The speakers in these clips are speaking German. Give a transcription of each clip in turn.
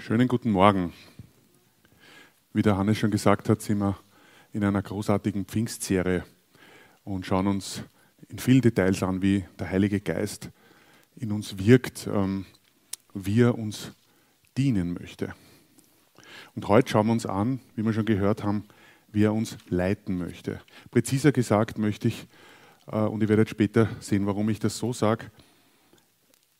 Schönen guten Morgen. Wie der Hannes schon gesagt hat, sind wir in einer großartigen Pfingstserie und schauen uns in vielen Details an, wie der Heilige Geist in uns wirkt, ähm, wie er uns dienen möchte. Und heute schauen wir uns an, wie wir schon gehört haben, wie er uns leiten möchte. Präziser gesagt möchte ich, äh, und ihr werdet später sehen, warum ich das so sage,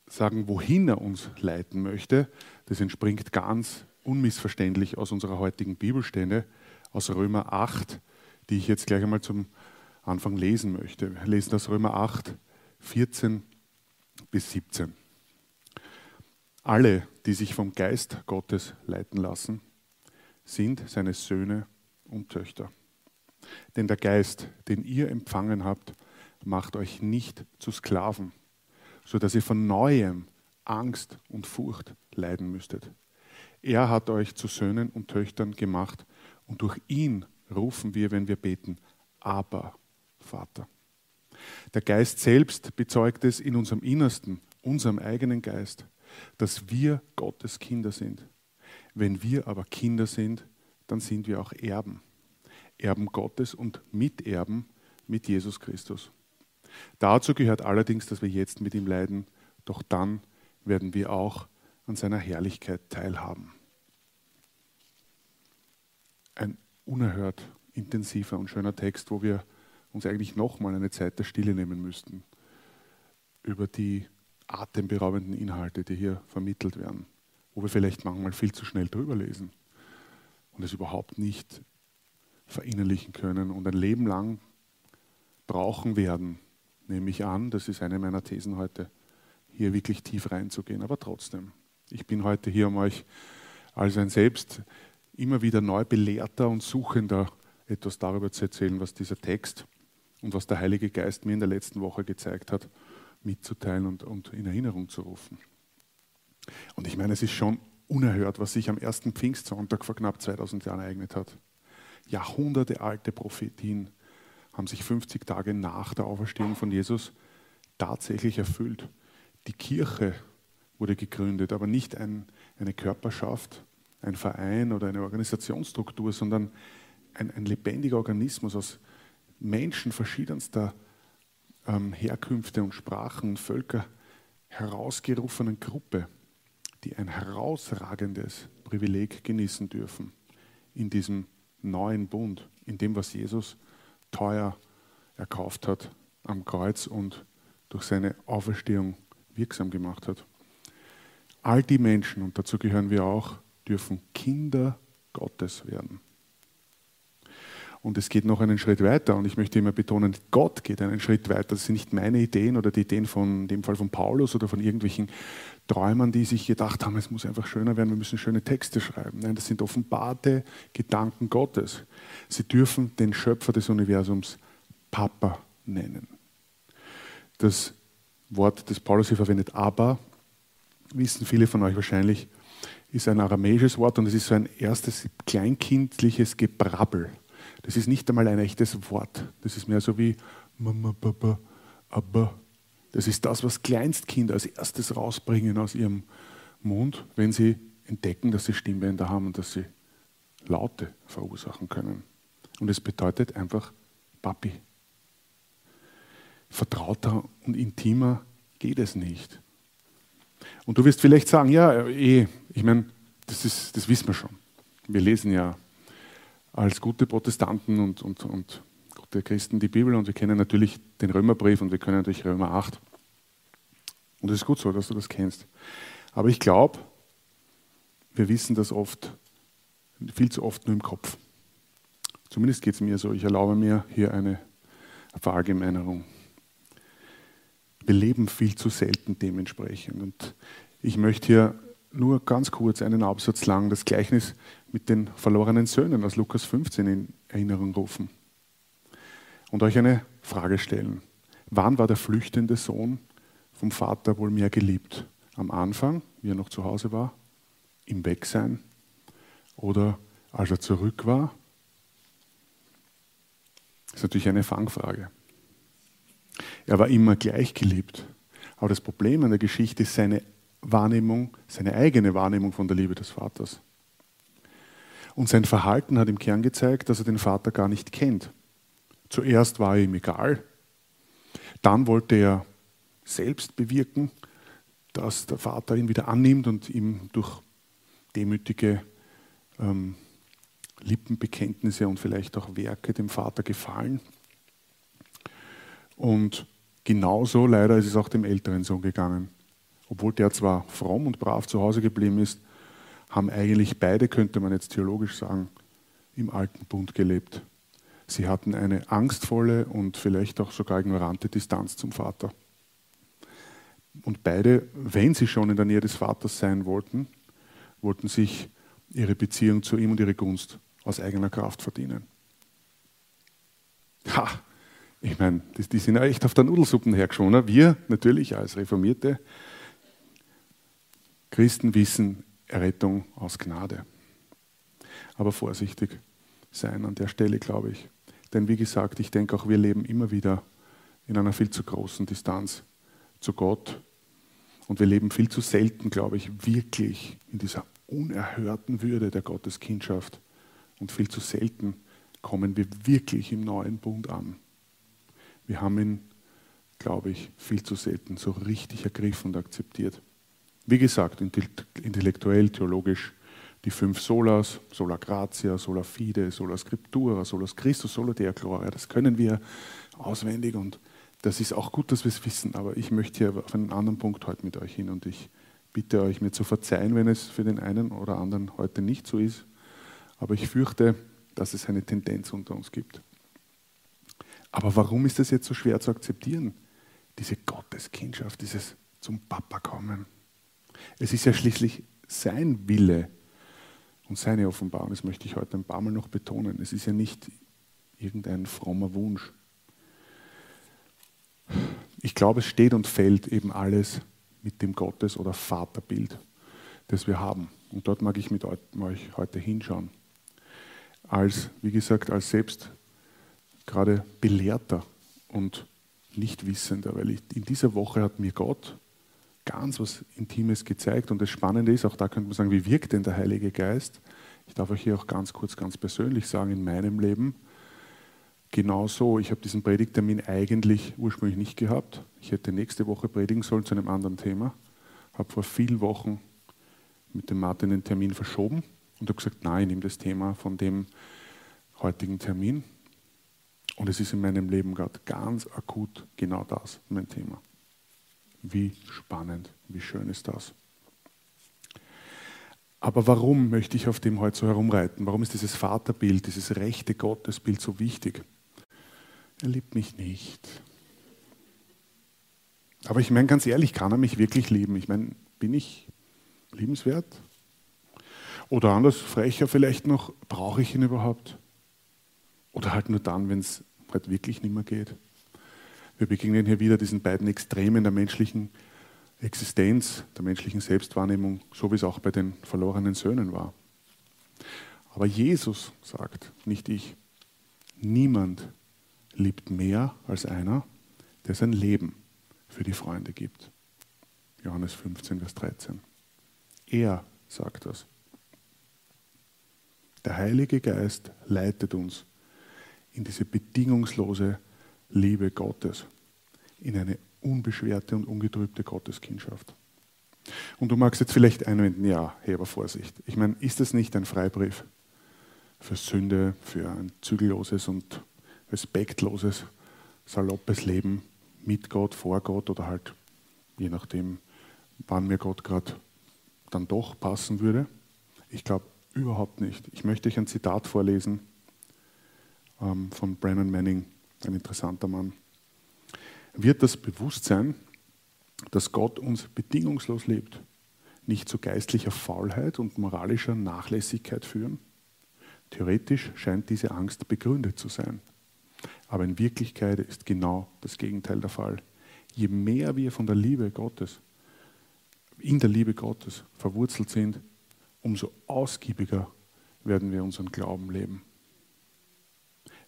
sagen, wohin er uns leiten möchte, das entspringt ganz unmissverständlich aus unserer heutigen Bibelstelle, aus Römer 8, die ich jetzt gleich einmal zum Anfang lesen möchte. Wir lesen das Römer 8, 14 bis 17. Alle, die sich vom Geist Gottes leiten lassen, sind seine Söhne und Töchter. Denn der Geist, den ihr empfangen habt, macht euch nicht zu Sklaven sodass ihr von neuem Angst und Furcht leiden müsstet. Er hat euch zu Söhnen und Töchtern gemacht und durch ihn rufen wir, wenn wir beten, aber Vater. Der Geist selbst bezeugt es in unserem Innersten, unserem eigenen Geist, dass wir Gottes Kinder sind. Wenn wir aber Kinder sind, dann sind wir auch Erben. Erben Gottes und Miterben mit Jesus Christus. Dazu gehört allerdings, dass wir jetzt mit ihm leiden, doch dann werden wir auch an seiner Herrlichkeit teilhaben. Ein unerhört intensiver und schöner Text, wo wir uns eigentlich nochmal eine Zeit der Stille nehmen müssten über die atemberaubenden Inhalte, die hier vermittelt werden, wo wir vielleicht manchmal viel zu schnell drüber lesen und es überhaupt nicht verinnerlichen können und ein Leben lang brauchen werden, nehme ich an, das ist eine meiner Thesen heute, hier wirklich tief reinzugehen. Aber trotzdem, ich bin heute hier, um euch als ein selbst immer wieder neu belehrter und suchender etwas darüber zu erzählen, was dieser Text und was der Heilige Geist mir in der letzten Woche gezeigt hat, mitzuteilen und, und in Erinnerung zu rufen. Und ich meine, es ist schon unerhört, was sich am ersten Pfingstsonntag vor knapp 2000 Jahren ereignet hat. Jahrhunderte alte Prophetien haben sich 50 Tage nach der Auferstehung von Jesus tatsächlich erfüllt. Die Kirche wurde gegründet, aber nicht ein, eine Körperschaft, ein Verein oder eine Organisationsstruktur, sondern ein, ein lebendiger Organismus aus Menschen verschiedenster ähm, Herkünfte und Sprachen und Völker herausgerufenen Gruppe, die ein herausragendes Privileg genießen dürfen in diesem neuen Bund, in dem, was Jesus teuer erkauft hat am Kreuz und durch seine Auferstehung wirksam gemacht hat. All die Menschen, und dazu gehören wir auch, dürfen Kinder Gottes werden. Und es geht noch einen Schritt weiter und ich möchte immer betonen, Gott geht einen Schritt weiter. Das sind nicht meine Ideen oder die Ideen von in dem Fall von Paulus oder von irgendwelchen Träumern, die sich gedacht haben, es muss einfach schöner werden, wir müssen schöne Texte schreiben. Nein, das sind offenbarte Gedanken Gottes. Sie dürfen den Schöpfer des Universums Papa nennen. Das Wort, das Paulus hier verwendet, aber, wissen viele von euch wahrscheinlich, ist ein aramäisches Wort und es ist so ein erstes kleinkindliches Gebrabbel. Das ist nicht einmal ein echtes Wort. Das ist mehr so wie Mama, Papa, aber. Das ist das, was Kleinstkinder als erstes rausbringen aus ihrem Mund, wenn sie entdecken, dass sie Stimmbänder haben und dass sie Laute verursachen können. Und es bedeutet einfach Papi. Vertrauter und intimer geht es nicht. Und du wirst vielleicht sagen, ja, eh, ich meine, das, das wissen wir schon. Wir lesen ja als gute Protestanten und, und, und gute Christen die Bibel und wir kennen natürlich den Römerbrief und wir können natürlich Römer 8. Und es ist gut so, dass du das kennst. Aber ich glaube, wir wissen das oft, viel zu oft nur im Kopf. Zumindest geht es mir so. Ich erlaube mir hier eine Verallgemeinerung. Wir leben viel zu selten dementsprechend. Und ich möchte hier nur ganz kurz einen Absatz lang das Gleichnis mit den verlorenen Söhnen aus Lukas 15 in Erinnerung rufen und euch eine Frage stellen. Wann war der flüchtende Sohn vom Vater wohl mehr geliebt? Am Anfang, wie er noch zu Hause war, im Wegsein oder als er zurück war? Das ist natürlich eine Fangfrage. Er war immer gleich geliebt. Aber das Problem an der Geschichte ist seine Wahrnehmung, seine eigene Wahrnehmung von der Liebe des Vaters. Und sein Verhalten hat im Kern gezeigt, dass er den Vater gar nicht kennt. Zuerst war er ihm egal, dann wollte er selbst bewirken, dass der Vater ihn wieder annimmt und ihm durch demütige ähm, Lippenbekenntnisse und vielleicht auch Werke dem Vater gefallen. Und genauso leider ist es auch dem älteren Sohn gegangen. Obwohl der zwar fromm und brav zu Hause geblieben ist, haben eigentlich beide, könnte man jetzt theologisch sagen, im alten Bund gelebt. Sie hatten eine angstvolle und vielleicht auch sogar ignorante Distanz zum Vater. Und beide, wenn sie schon in der Nähe des Vaters sein wollten, wollten sich ihre Beziehung zu ihm und ihre Gunst aus eigener Kraft verdienen. Ha, ich meine, die, die sind ja echt auf der Nudelsuppen hergeschwommen. Wir natürlich als reformierte Christen wissen Errettung aus Gnade. Aber vorsichtig sein an der Stelle, glaube ich. Denn wie gesagt, ich denke auch, wir leben immer wieder in einer viel zu großen Distanz zu Gott. Und wir leben viel zu selten, glaube ich, wirklich in dieser unerhörten Würde der Gotteskindschaft. Und viel zu selten kommen wir wirklich im neuen Bund an. Wir haben ihn, glaube ich, viel zu selten so richtig ergriffen und akzeptiert. Wie gesagt, intellektuell, theologisch die fünf Solas, Sola Gratia, Sola Fide, Sola Scriptura, Sola Christus, Sola Dea Gloria, das können wir auswendig und das ist auch gut, dass wir es wissen, aber ich möchte hier auf einen anderen Punkt heute mit euch hin und ich bitte euch, mir zu verzeihen, wenn es für den einen oder anderen heute nicht so ist, aber ich fürchte, dass es eine Tendenz unter uns gibt. Aber warum ist das jetzt so schwer zu akzeptieren? Diese Gotteskindschaft, dieses zum Papa kommen. Es ist ja schließlich sein Wille und seine Offenbarung. Das möchte ich heute ein paar Mal noch betonen. Es ist ja nicht irgendein frommer Wunsch. Ich glaube, es steht und fällt eben alles mit dem Gottes- oder Vaterbild, das wir haben. Und dort mag ich mit euch heute hinschauen. Als, wie gesagt, als selbst gerade belehrter und Nichtwissender, weil ich, in dieser Woche hat mir Gott ganz was Intimes gezeigt. Und das Spannende ist, auch da könnte man sagen, wie wirkt denn der Heilige Geist? Ich darf euch hier auch ganz kurz, ganz persönlich sagen, in meinem Leben genau so. Ich habe diesen Predigtermin eigentlich ursprünglich nicht gehabt. Ich hätte nächste Woche predigen sollen zu einem anderen Thema. Habe vor vielen Wochen mit dem Martin den Termin verschoben und habe gesagt, nein, ich nehme das Thema von dem heutigen Termin. Und es ist in meinem Leben gerade ganz akut genau das, mein Thema. Wie spannend, wie schön ist das. Aber warum möchte ich auf dem heute so herumreiten? Warum ist dieses Vaterbild, dieses rechte Gottesbild so wichtig? Er liebt mich nicht. Aber ich meine ganz ehrlich, kann er mich wirklich lieben? Ich meine, bin ich liebenswert? Oder anders, frecher vielleicht noch, brauche ich ihn überhaupt? Oder halt nur dann, wenn es halt wirklich nicht mehr geht? Wir begegnen hier wieder diesen beiden Extremen der menschlichen Existenz, der menschlichen Selbstwahrnehmung, so wie es auch bei den verlorenen Söhnen war. Aber Jesus sagt, nicht ich, niemand liebt mehr als einer, der sein Leben für die Freunde gibt. Johannes 15, Vers 13. Er sagt das. Der Heilige Geist leitet uns in diese bedingungslose Liebe Gottes, in eine unbeschwerte und ungetrübte Gotteskindschaft. Und du magst jetzt vielleicht einwenden, ja, hey, aber Vorsicht. Ich meine, ist das nicht ein Freibrief für Sünde, für ein zügelloses und respektloses, saloppes Leben mit Gott, vor Gott oder halt je nachdem, wann mir Gott gerade dann doch passen würde? Ich glaube überhaupt nicht. Ich möchte euch ein Zitat vorlesen ähm, von Brennan Manning, ein interessanter Mann. Wird das Bewusstsein, dass Gott uns bedingungslos liebt, nicht zu geistlicher Faulheit und moralischer Nachlässigkeit führen? Theoretisch scheint diese Angst begründet zu sein. Aber in Wirklichkeit ist genau das Gegenteil der Fall. Je mehr wir von der Liebe Gottes, in der Liebe Gottes verwurzelt sind, umso ausgiebiger werden wir unseren Glauben leben.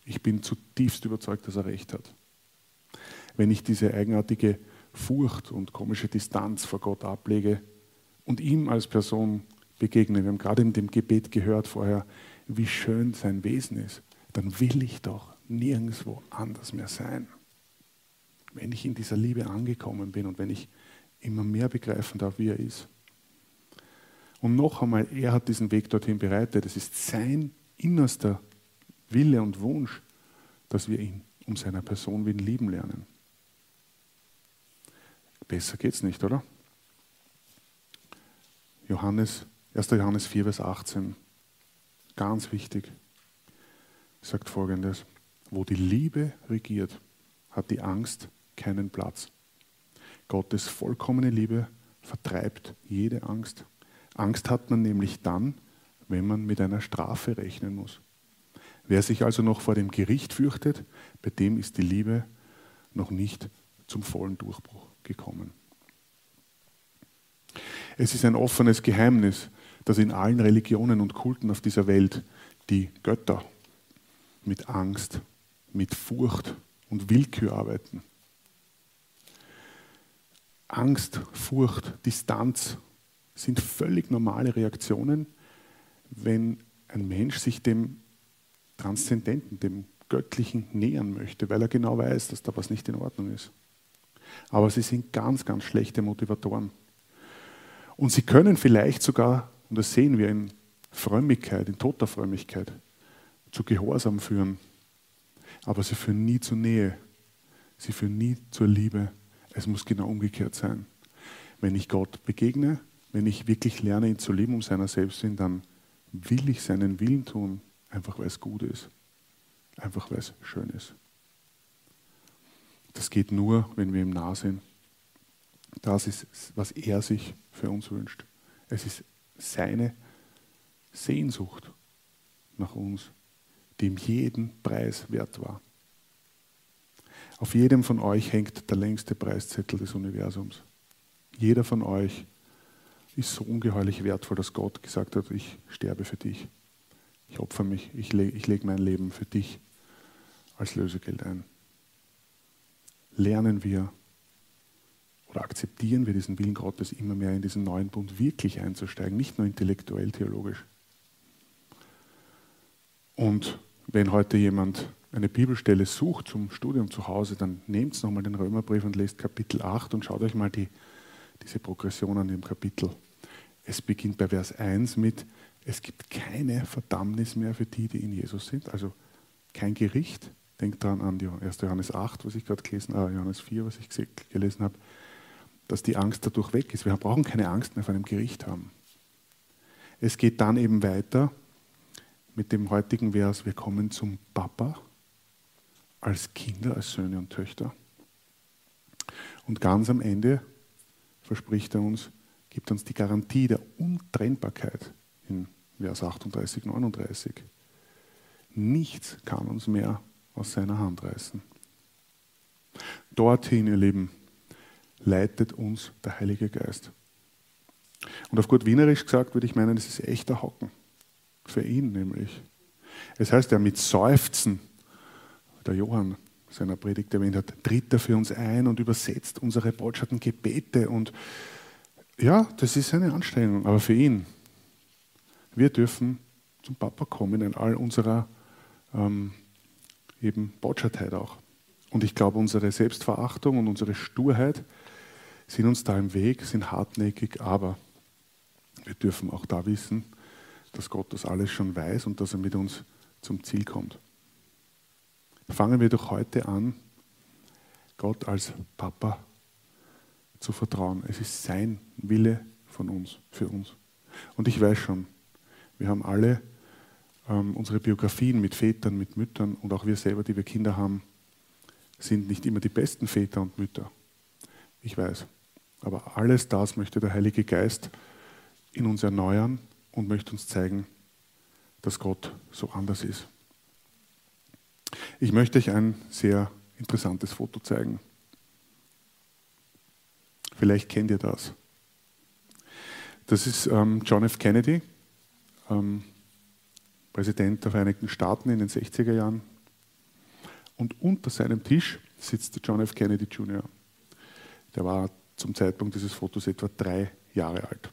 Ich bin zutiefst überzeugt, dass er recht hat. Wenn ich diese eigenartige Furcht und komische Distanz vor Gott ablege, und ihm als Person begegne, wir haben gerade in dem Gebet gehört vorher, wie schön sein Wesen ist, dann will ich doch nirgendwo anders mehr sein. Wenn ich in dieser Liebe angekommen bin und wenn ich immer mehr begreifen darf, wie er ist. Und noch einmal, er hat diesen Weg dorthin bereitet. Es ist sein innerster Wille und Wunsch, dass wir ihn um seiner Person willen lieben lernen. Besser geht's nicht, oder? Johannes, 1. Johannes 4, Vers 18. Ganz wichtig. Sagt folgendes: Wo die Liebe regiert, hat die Angst keinen Platz. Gottes vollkommene Liebe vertreibt jede Angst. Angst hat man nämlich dann, wenn man mit einer Strafe rechnen muss. Wer sich also noch vor dem Gericht fürchtet, bei dem ist die Liebe noch nicht zum vollen Durchbruch gekommen. Es ist ein offenes Geheimnis, dass in allen Religionen und Kulten auf dieser Welt die Götter mit Angst, mit Furcht und Willkür arbeiten. Angst, Furcht, Distanz sind völlig normale Reaktionen, wenn ein Mensch sich dem Transzendenten, dem Göttlichen nähern möchte, weil er genau weiß, dass da was nicht in Ordnung ist. Aber sie sind ganz, ganz schlechte Motivatoren. Und sie können vielleicht sogar, und das sehen wir in Frömmigkeit, in toter Frömmigkeit, zu Gehorsam führen. Aber sie führen nie zur Nähe. Sie führen nie zur Liebe. Es muss genau umgekehrt sein. Wenn ich Gott begegne, wenn ich wirklich lerne, ihn zu lieben um seiner selbst willen, dann will ich seinen Willen tun, einfach weil es gut ist, einfach weil es schön ist. Das geht nur, wenn wir ihm nah sind. Das ist, was er sich für uns wünscht. Es ist seine Sehnsucht nach uns, die ihm jeden Preis wert war. Auf jedem von euch hängt der längste Preiszettel des Universums. Jeder von euch ist so ungeheuerlich wertvoll, dass Gott gesagt hat, ich sterbe für dich. Ich opfer mich, ich, le ich lege mein Leben für dich als Lösegeld ein. Lernen wir oder akzeptieren wir diesen Willen Gottes immer mehr in diesen neuen Bund wirklich einzusteigen, nicht nur intellektuell, theologisch. Und wenn heute jemand eine Bibelstelle sucht zum Studium zu Hause, dann nehmt nochmal den Römerbrief und lest Kapitel 8 und schaut euch mal die, diese Progression an dem Kapitel. Es beginnt bei Vers 1 mit, es gibt keine Verdammnis mehr für die, die in Jesus sind, also kein Gericht. Denkt daran an die 1. Johannes 8, was ich gerade gelesen habe, äh, Johannes 4, was ich gelesen habe, dass die Angst dadurch weg ist. Wir brauchen keine Angst mehr vor einem Gericht haben. Es geht dann eben weiter mit dem heutigen Vers, wir kommen zum Papa als Kinder, als Söhne und Töchter. Und ganz am Ende verspricht er uns, gibt uns die Garantie der Untrennbarkeit in Vers 38, 39. Nichts kann uns mehr aus seiner Hand reißen. Dorthin, ihr Lieben, leitet uns der Heilige Geist. Und auf gut Wienerisch gesagt würde ich meinen, es ist echter Hocken. Für ihn nämlich. Es heißt ja mit Seufzen, der Johann seiner Predigt erwähnt hat, tritt er für uns ein und übersetzt unsere Botschaften Gebete. Und ja, das ist eine Anstrengung, aber für ihn. Wir dürfen zum Papa kommen in all unserer ähm, eben Botschatheit auch. Und ich glaube, unsere Selbstverachtung und unsere Sturheit sind uns da im Weg, sind hartnäckig, aber wir dürfen auch da wissen, dass Gott das alles schon weiß und dass er mit uns zum Ziel kommt. Fangen wir doch heute an, Gott als Papa zu vertrauen. Es ist sein Wille von uns, für uns. Und ich weiß schon, wir haben alle ähm, unsere Biografien mit Vätern, mit Müttern und auch wir selber, die wir Kinder haben, sind nicht immer die besten Väter und Mütter. Ich weiß. Aber alles das möchte der Heilige Geist in uns erneuern und möchte uns zeigen, dass Gott so anders ist. Ich möchte euch ein sehr interessantes Foto zeigen. Vielleicht kennt ihr das. Das ist ähm, John F. Kennedy, ähm, Präsident der Vereinigten Staaten in den 60er Jahren. Und unter seinem Tisch sitzt John F. Kennedy Jr. Der war zum Zeitpunkt dieses Fotos etwa drei Jahre alt.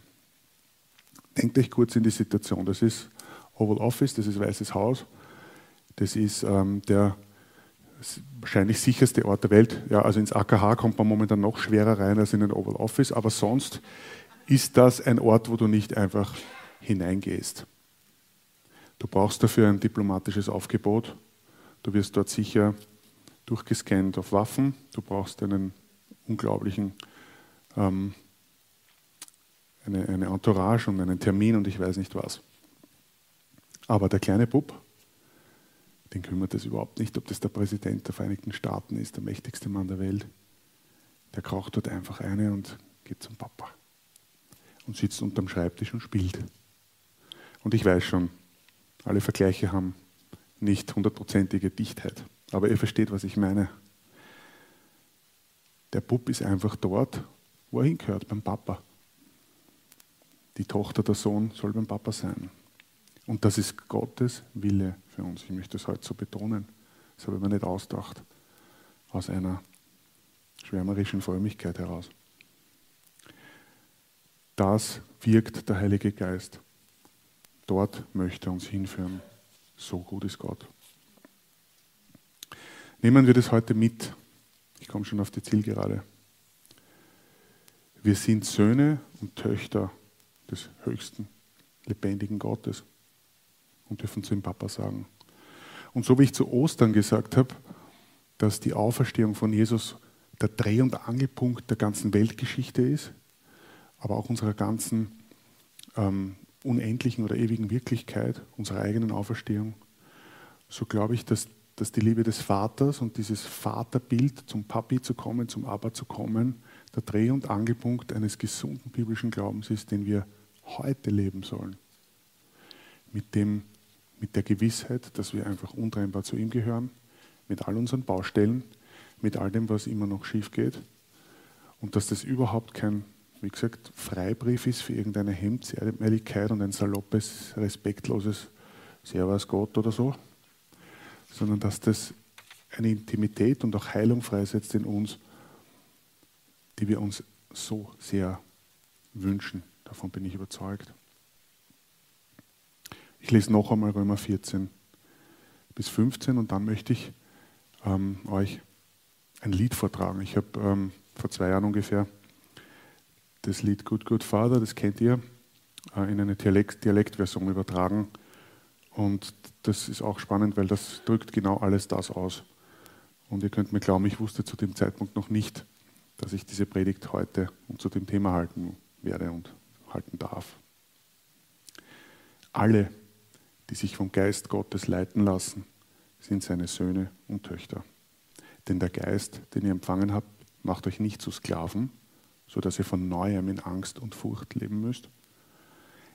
denkt euch kurz in die Situation. Das ist Oval Office, das ist Weißes Haus. Das ist ähm, der wahrscheinlich sicherste Ort der Welt. Ja, also ins AKH kommt man momentan noch schwerer rein als in den Oval Office, aber sonst ist das ein Ort, wo du nicht einfach hineingehst. Du brauchst dafür ein diplomatisches Aufgebot. Du wirst dort sicher durchgescannt auf Waffen. Du brauchst einen unglaublichen, ähm, eine, eine Entourage und einen Termin und ich weiß nicht was. Aber der kleine Bub, den kümmert es überhaupt nicht, ob das der Präsident der Vereinigten Staaten ist, der mächtigste Mann der Welt. Der kraucht dort einfach eine und geht zum Papa und sitzt unterm Schreibtisch und spielt. Und ich weiß schon, alle Vergleiche haben nicht hundertprozentige Dichtheit. Aber ihr versteht, was ich meine. Der Bub ist einfach dort, wo er hingehört, beim Papa. Die Tochter, der Sohn soll beim Papa sein. Und das ist Gottes Wille für uns. Ich möchte das heute so betonen. Das habe ich mir nicht ausgedacht. Aus einer schwärmerischen Frömmigkeit heraus. Das wirkt der Heilige Geist. Dort möchte er uns hinführen. So gut ist Gott. Nehmen wir das heute mit. Ich komme schon auf die Zielgerade. Wir sind Söhne und Töchter des höchsten, lebendigen Gottes und dürfen zu ihm Papa sagen. Und so wie ich zu Ostern gesagt habe, dass die Auferstehung von Jesus der Dreh- und Angelpunkt der ganzen Weltgeschichte ist, aber auch unserer ganzen ähm, unendlichen oder ewigen Wirklichkeit, unserer eigenen Auferstehung, so glaube ich, dass, dass die Liebe des Vaters und dieses Vaterbild zum Papi zu kommen, zum Abba zu kommen, der Dreh- und Angelpunkt eines gesunden biblischen Glaubens ist, den wir heute leben sollen. Mit dem mit der Gewissheit, dass wir einfach untrennbar zu ihm gehören, mit all unseren Baustellen, mit all dem, was immer noch schief geht und dass das überhaupt kein, wie gesagt, Freibrief ist für irgendeine Hemdsärmeligkeit und ein saloppes, respektloses Servus Gott oder so, sondern dass das eine Intimität und auch Heilung freisetzt in uns, die wir uns so sehr wünschen. Davon bin ich überzeugt. Ich lese noch einmal Römer 14 bis 15 und dann möchte ich ähm, euch ein Lied vortragen. Ich habe ähm, vor zwei Jahren ungefähr das Lied Good Good Father, das kennt ihr, äh, in eine Dialekt Dialektversion übertragen. Und das ist auch spannend, weil das drückt genau alles das aus. Und ihr könnt mir glauben, ich wusste zu dem Zeitpunkt noch nicht, dass ich diese Predigt heute und zu dem Thema halten werde und halten darf. Alle die sich vom Geist Gottes leiten lassen, sind seine Söhne und Töchter. Denn der Geist, den ihr empfangen habt, macht euch nicht zu Sklaven, sodass ihr von neuem in Angst und Furcht leben müsst.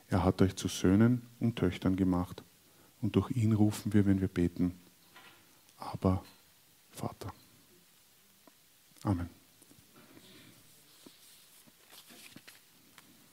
Er hat euch zu Söhnen und Töchtern gemacht und durch ihn rufen wir, wenn wir beten, aber Vater. Amen.